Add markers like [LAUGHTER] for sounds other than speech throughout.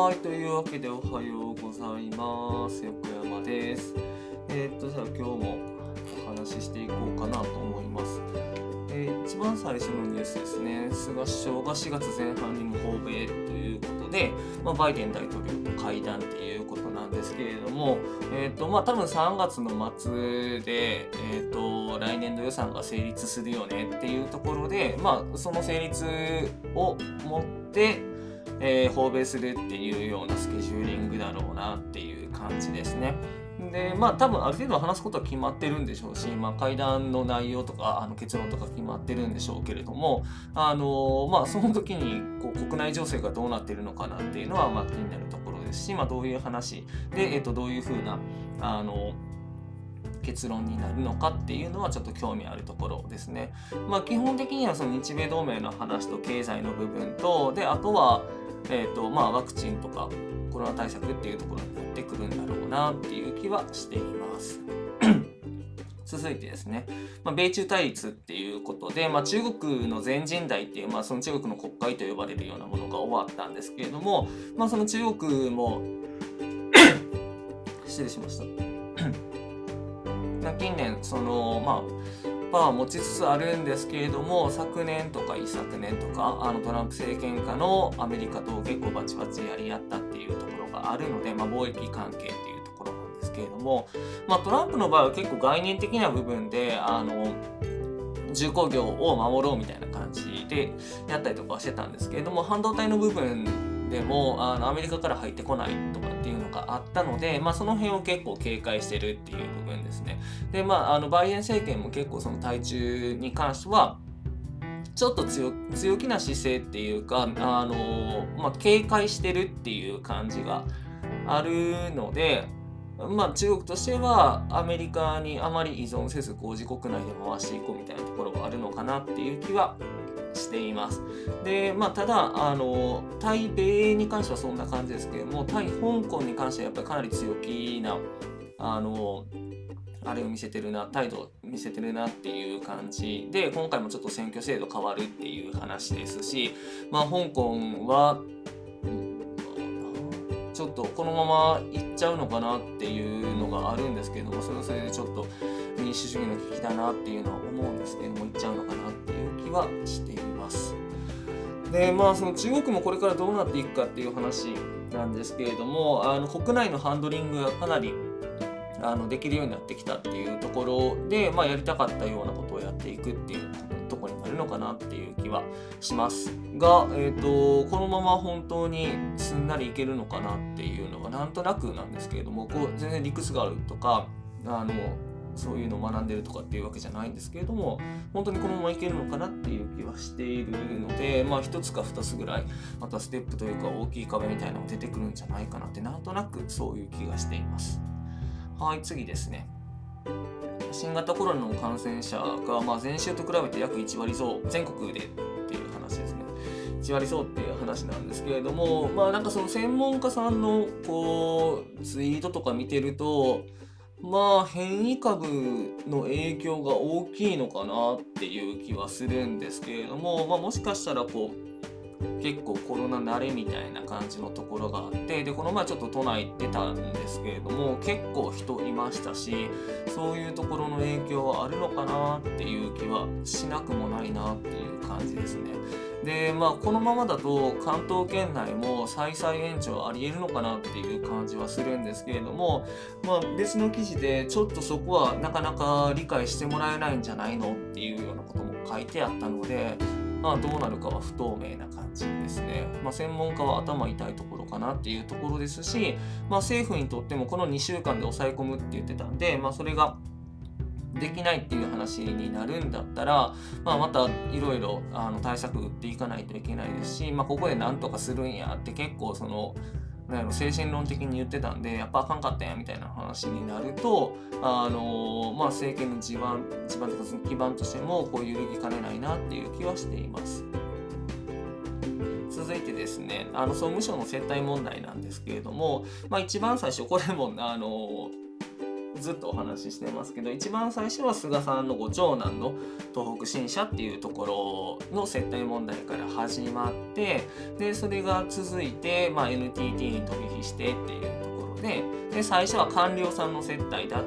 はい、というわけでおはようございます。横山です。えーっと、じゃあ今日もお話ししていこうかなと思います。えー一番最初のニュースですね、菅首相が4月前半にも訪米ということで、まあ、バイデン大統領と会談っていうことなんですけれども、えーっとまあ、多分3月の末で、えーっと来年度予算が成立するよねっていうところで、まあ、その成立をもって、えー訪米するっていうようなスケジューリングだろうなっていう感じですね。でまあ多分ある程度話すことは決まってるんでしょうし、まあ、会談の内容とかあの結論とか決まってるんでしょうけれども、あのまあ、その時にこう国内情勢がどうなってるのかなっていうのはまあ気になるところですし、まあ、どういう話で、えっとどういうふうなあの結論になるのかっていうのはちょっと興味あるところですね。まあ、基本的にはその日米同盟の話と経済の部分とであとは、えーとまあ、ワクチンとかコロナ対策っていうところになってくるんだろうなっていう気はしています。[CLEARS THROAT] 続いてですね、まあ、米中対立っていうことで、まあ、中国の全人代っていう、まあ、その中国の国会と呼ばれるようなものが終わったんですけれども、まあ、その中国も [CLEARS THROAT] 失礼しました。[CLEARS THROAT] 近年そのまあパワー持ちつつあるんですけれども昨年とか一昨年とかあのトランプ政権下のアメリカと結構バチバチやり合ったっていうところがあるので、まあ、貿易関係っていうところなんですけれども、まあ、トランプの場合は結構概念的な部分であの重工業を守ろうみたいな感じでやったりとかしてたんですけれども半導体の部分でもあのアメリカから入ってこないとかっていうのがあったので、まあ、その辺を結構警戒してるっていう部分ですね。でまああのバイデン政権も結構その対中に関してはちょっと強気な姿勢っていうかあの、まあ、警戒してるっていう感じがあるので。まあ、中国としてはアメリカにあまり依存せずこう自国内で回していこうみたいなところがあるのかなっていう気はしています。で、まあ、ただ、あの、対米に関してはそんな感じですけれども、対香港に関してはやっぱりかなり強気な、あの、あれを見せてるな、態度を見せてるなっていう感じで、今回もちょっと選挙制度変わるっていう話ですし、まあ、香港は、ちょっとこのまま行っちゃうのかなっていうのがあるんですけれども、それはそれでちょっと民主主義の危機だなっていうのは思うんですけども、行っちゃうのかなっていう気はしています。で、まあその中国もこれからどうなっていくかっていう話なんですけれども、あの国内のハンドリングがかなりあのできるようになってきたっていうところで、まあ、やりたかったようなことをやっていくっていうところになるのかなっていう気はしますが、えー、とこのまま本当にすんなりいけるのかなっていうのがなんとなくなんですけれどもこう全然理屈があるとかあのそういうのを学んでるとかっていうわけじゃないんですけれども本当にこのままいけるのかなっていう気はしているのでまあ一つか二つぐらいまたステップというか大きい壁みたいなのが出てくるんじゃないかなってなんとなくそういう気がしています。はい、次ですね。新型コロナの感染者が、まあ、前週と比べて約1割増、全国でっていう話ですね。1割増っていう話なんですけれども、まあなんかその専門家さんのこうツイートとか見てると、まあ変異株の影響が大きいのかなっていう気はするんですけれども、まあ、もしかしたらこう結構コロナ慣れみたいな感じのところがあってでこの前ちょっと都内出たんですけれども結構人いましたしそういうところの影響はあるのかなっていう気はしなくもないなっていう感じですね。でまあこのままだと関東圏内も再々延長ありえるのかなっていう感じはするんですけれども、まあ、別の記事でちょっとそこはなかなか理解してもらえないんじゃないのっていうようなことも書いてあったのでまあ、どうなるかは不透明な感じですね。まあ、専門家は頭痛いところかなっていうところですし、まあ、政府にとってもこの2週間で抑え込むって言ってたんで、まあ、それができないっていう話になるんだったら、まあ、またいろいろあの対策打っていかないといけないですし、まあ、ここで何とかするんやって結構そのなんやろ精神論的に言ってたんでやっぱあかんかったんやみたいな話になるとあのまあ、政権の地盤地盤というか基盤としてもこう揺るぎかねないなっていう気はしています。続いてですねあの総務省の接待問題なんですけれども、まあ、一番最初これもあのずっとお話ししてますけど一番最初は菅さんのご長男の東北新社っていうところの接待問題から始まってでそれが続いて、まあ、NTT に飛び火してっていうところでで最初は官僚さんの接待だっ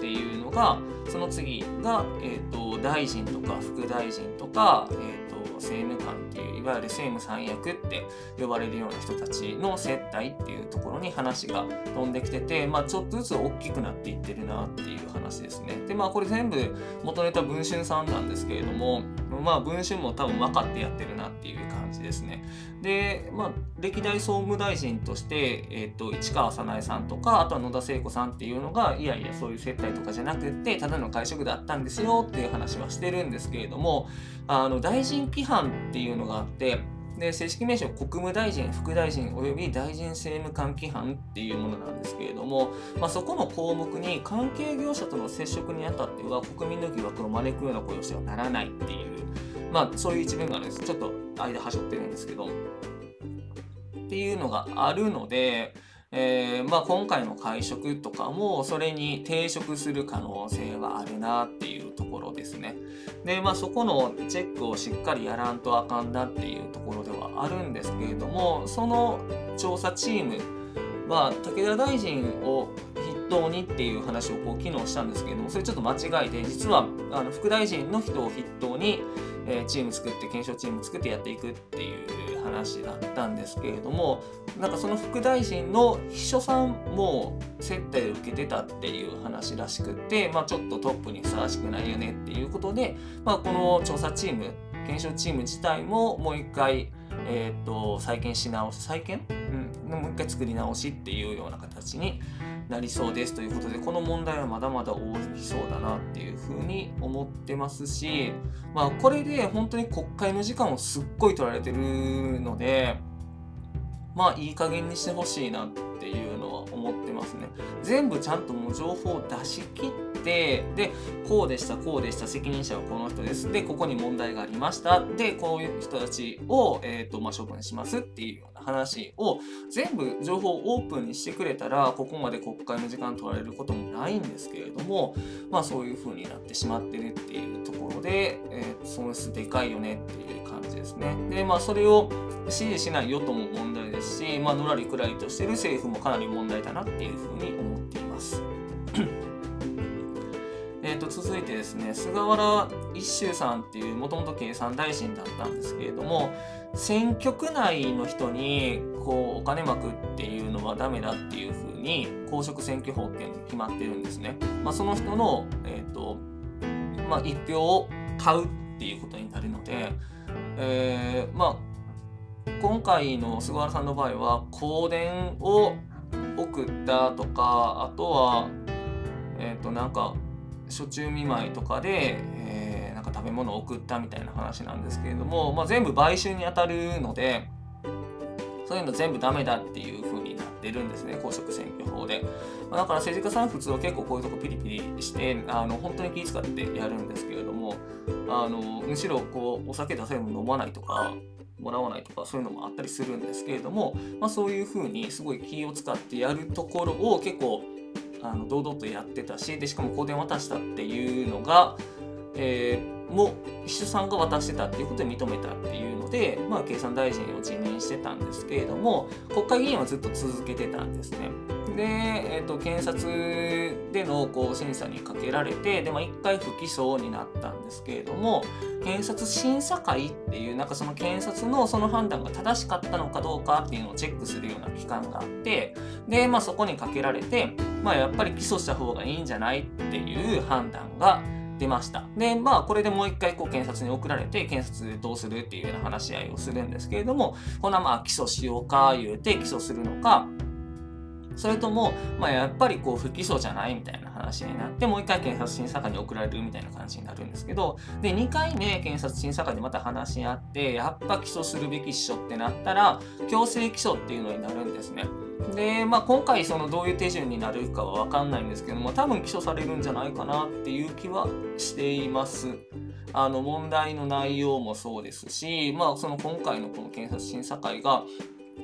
ていうのがその次が、えーと、大臣とか副大臣とか、えー政務官っていういわゆる政務三役って呼ばれるような人たちの接待っていうところに話が飛んできてて、まあ、ちょっとずつ大きくなっていってるなっていう話ですね。でまあこれ全部元ネタ文春さんなんですけれどもまあ文春も多分分かってやってるなっていう感じですね。でまあ歴代総務大臣として、えーと、市川早苗さんとかあとは野田聖子さんっていうのがいやいやそういう接待とかじゃなくってただの会食だったんですよっていう話はしてるんですけれどもあの大臣規範っていうのがあってで正式名称国務大臣副大臣及び大臣政務官規範っていうものなんですけれども、まあ、そこの項目に関係業者との接触にあたっては国民の疑惑を招くような雇用してはならないっていう、まあ、そういう一面があるんですちょっと間はしょってるんですけどっていうのがあるのでえー、まあ、今回の会食とかもそれに抵触する可能性はあるなっていうところですね。で、まあ、そこのチェックをしっかりやらんとあかんなっていうところではあるんですけれどもその調査チームは武田大臣を筆頭にっていう話をこう機能したんですけれどもそれちょっと間違えて実はあの副大臣の人を筆頭に、え、チーム作って検証チーム作ってやっていくっていう話だったんですけれどもなんかその副大臣の秘書さんも接待を受けてたっていう話らしくて、まあ、ちょっとトップにふさわしくないよねっていうことで、まあ、この調査チーム検証チーム自体ももう一回えーと、再建し直し再建、うん、もう一回作り直しっていうような形になりそうですということでこの問題はまだまだ大きそうだなっていうふうに思ってますし、まあ、これで本当に国会の時間をすっごい取られてるのでまあいい加減にしてほしいなっていうのは思ってますね。全部ちゃんともう情報を出し切ってでこうでしたこうでした責任者はこの人ですでここに問題がありましたでこういう人たちを、えーとまあ、処分しますっていうような話を全部情報をオープンにしてくれたらここまで国会の時間取られることもないんですけれどもまあそういう風になってしまってるっていうところで、えー、損失でかいよねっていう感じですね。でまあそれを支持しない与党も問題ですし、まあ、のらりくらりとしてる政府もかなり問題だなっていうふうに思っています。えと続いてですね菅原一秀さんっていうもともと経産大臣だったんですけれども選挙区内の人にこうお金まくっていうのはダメだっていうふうに公職選挙法っていうのが決まってるんですね。まあ、その人の、えーとまあ、一票を買うっていうことになるので、えー、まあ今回の菅原さんの場合は香典を送ったとかあとはえっ、ー、となんか暑中見舞いとかで、えー、なんか食べ物を送ったみたいな話なんですけれども、まあ、全部買収にあたるのでそういうの全部ダメだっていう風になってるんですね公職選挙法で、まあ、だから政治家さん普通は結構こういうとこピリピリしてあの本当に気遣ってやるんですけれどもあのむしろこうお酒出せるの飲まないとかもらわないとかそういうのもあったりするんですけれども、まあ、そういうふうにすごい気を使ってやるところを結構あの堂々とやってたしでしかも香典渡したっていうのが、えー、も秘書さんが渡してたっていうことで認めたっていうので、まあ、経産大臣を辞任してたんですけれども国会議員はずっと続けてたんですね。で、えーと、検察でのこう審査にかけられてで、まあ、1回不起訴になったんですけれども検察審査会っていうなんかその検察のその判断が正しかったのかどうかっていうのをチェックするような機関があってで、まあ、そこにかけられて、まあ、やっぱり起訴した方がいいんじゃないっていう判断が出ました。で、まあ、これでもう一回こう検察に送られて、検察どうするっていうような話し合いをするんですけれども、こんなまあ起訴しようか言うて起訴するのか、それとも、まあ、やっぱりこう不起訴じゃないみたいな話になって、もう一回検察審査会に送られるみたいな感じになるんですけど、で、2回目検察審査会でまた話し合って、やっぱ起訴するべきっしょってなったら、強制起訴っていうのになるんですね。で、まあ、今回そのどういう手順になるかは分かんないんですけども、多分起訴されるんじゃないかなっていう気はしています。あの問題の内容もそうですし、まあ、その今回のこの検察審査会が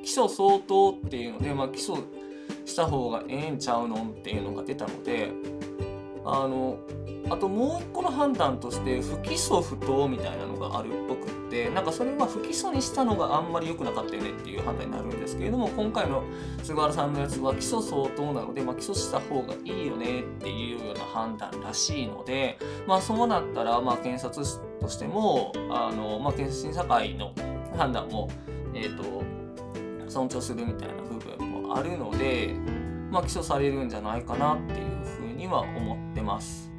起訴相当っていうので、まあ、起訴した方がええんちゃうのっていうのが出たのであのあともう一個の判断として不起訴不当みたいなのがあるっぽくってなんかそれは不起訴にしたのがあんまり良くなかったよねっていう判断になるんですけれども今回の菅原さんのやつは起訴相当なので、まあ、起訴した方がいいよねっていうような判断らしいので、まあ、そうなったらまあ検察としてもあの、まあ、検察審査会の判断も、えーと、尊重するみたいなあるので、まあ、起訴されるんじゃないかなっていうふうには思ってます。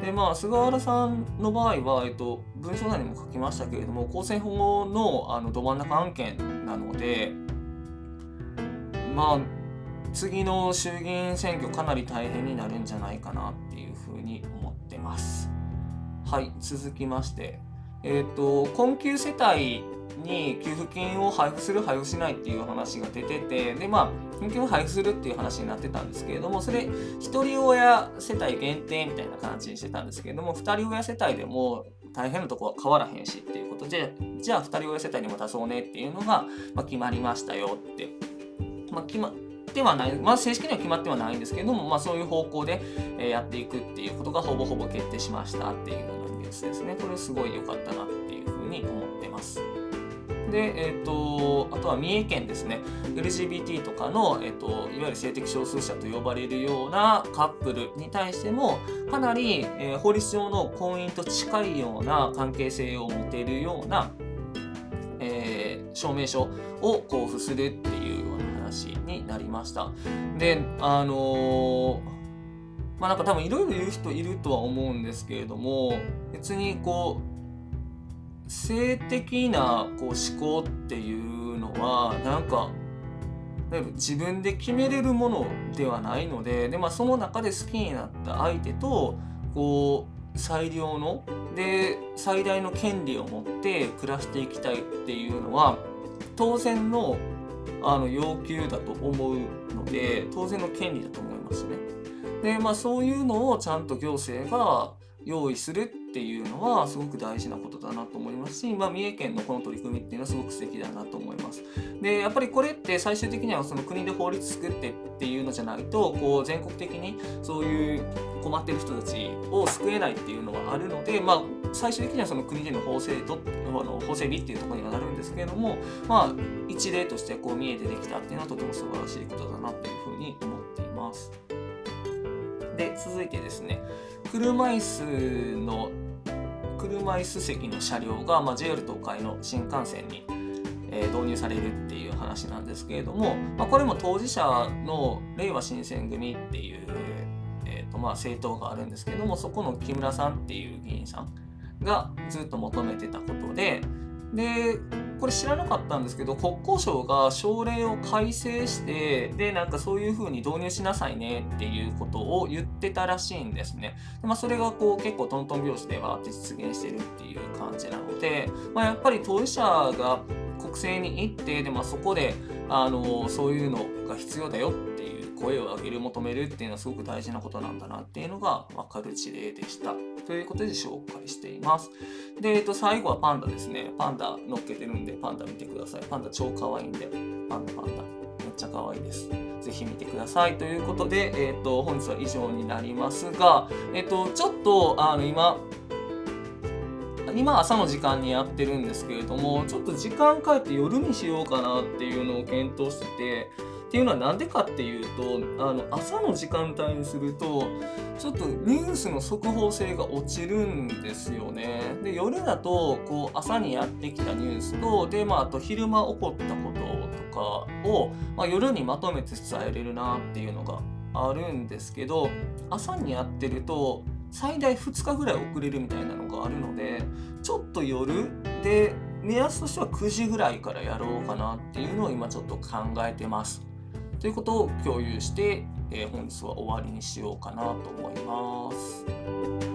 でまあ、菅原さんの場合は、えっと、文章内にも書きましたけれども公選法のあのど真ん中案件なのでまあ次の衆議院選挙かなり大変になるんじゃないかなっていうふうに思ってます。はい続きましてえっ、と困窮世帯に給付金を配布する配布しないっていう話が出ててでまあ給付金を配布するっていう話になってたんですけれどもそれ一人親世帯限定みたいな感じにしてたんですけれども二人親世帯でも大変なとこは変わらへんしっていうことでじゃあ二人親世帯にも出そうねっていうのが、まあ、決まりましたよって、まあ、決まってはない、まあ、正式には決まってはないんですけれども、まあ、そういう方向でやっていくっていうことがほぼほぼ決定しましたっていうようなニュースですねこれすごい良かったなっていうふうに思ってます。で、えーと、あとは三重県ですね LGBT とかの、えーと、いわゆる性的少数者と呼ばれるようなカップルに対してもかなり、えー、法律上の婚姻と近いような関係性を持てるような、えー、証明書を交付するっていうような話になりました。であのーまあなんか多分いろいろ言う人いるとは思うんですけれども別にこう性的なこう思考っていうのはなんか自分で決めれるものではないのでで、まあ、その中で好きになった相手とこう最良ので最大の権利を持って暮らしていきたいっていうのは当然のあの要求だと思うので当然の権利だと思いますね。でまあそういうのをちゃんと行政が用意するっていうのはすごく大事なことだなと思いますし、まあ、三重県のこの取り組みっていうのはすごく素敵だなと思います。でやっぱりこれって最終的にはその国で法律作ってっていうのじゃないとこう全国的にそういう困ってる人たちを救えないっていうのはあるので、まあ、最終的にはその国での法制度あの法整備っていうところにはなるんですけれども、まあ、一例としてこう見えてできたっていうのはとても素晴らしいことだなっていうふうに思っています。で続いてですね車椅子の車椅子席の車両が、まあ、JR 東海の新幹線に、えー、導入されるっていう話なんですけれども、まあ、これも当事者の令和新選組っていう、えーとまあ、政党があるんですけどもそこの木村さんっていう議員さんがずっと求めてたことででこれ知らなかったんですけど国交省が省令を改正してでなんかそういう風に導入しなさいねっていうことを言ってたらしいんですね。でまあ、それがこう結構トントン拍子でわーって実現してるっていう感じなので、まあ、やっぱり当事者が国政に行ってで、まあ、そこであのそういうのが必要だよっていう声を上げる求めるっていうのはすごく大事なことなんだなっていうのが分かる事例でした。ということで紹介しています。で、えっと、最後はパンダですね。パンダ乗っけてるんで、パンダ見てください。パンダ超可愛いんで、パンダパンダ。めっちゃ可愛いです。ぜひ見てください。ということで、えっと、本日は以上になりますが、えっと、ちょっと、あの、今、今朝の時間にやってるんですけれどもちょっと時間変えて夜にしようかなっていうのを検討しててっていうのは何でかっていうとあの朝の時間帯にするとちょっとニュースの速報性が落ちるんですよね。で夜だとこう朝にやってきたニュースとで、まあ、あと昼間起こったこととかを、まあ、夜にまとめて伝えれるなっていうのがあるんですけど朝にやってると最大2日ぐらい遅れるみたいなのがあるのでちょっと夜で目安としては9時ぐらいからやろうかなっていうのを今ちょっと考えてます。ということを共有して、えー、本日は終わりにしようかなと思います。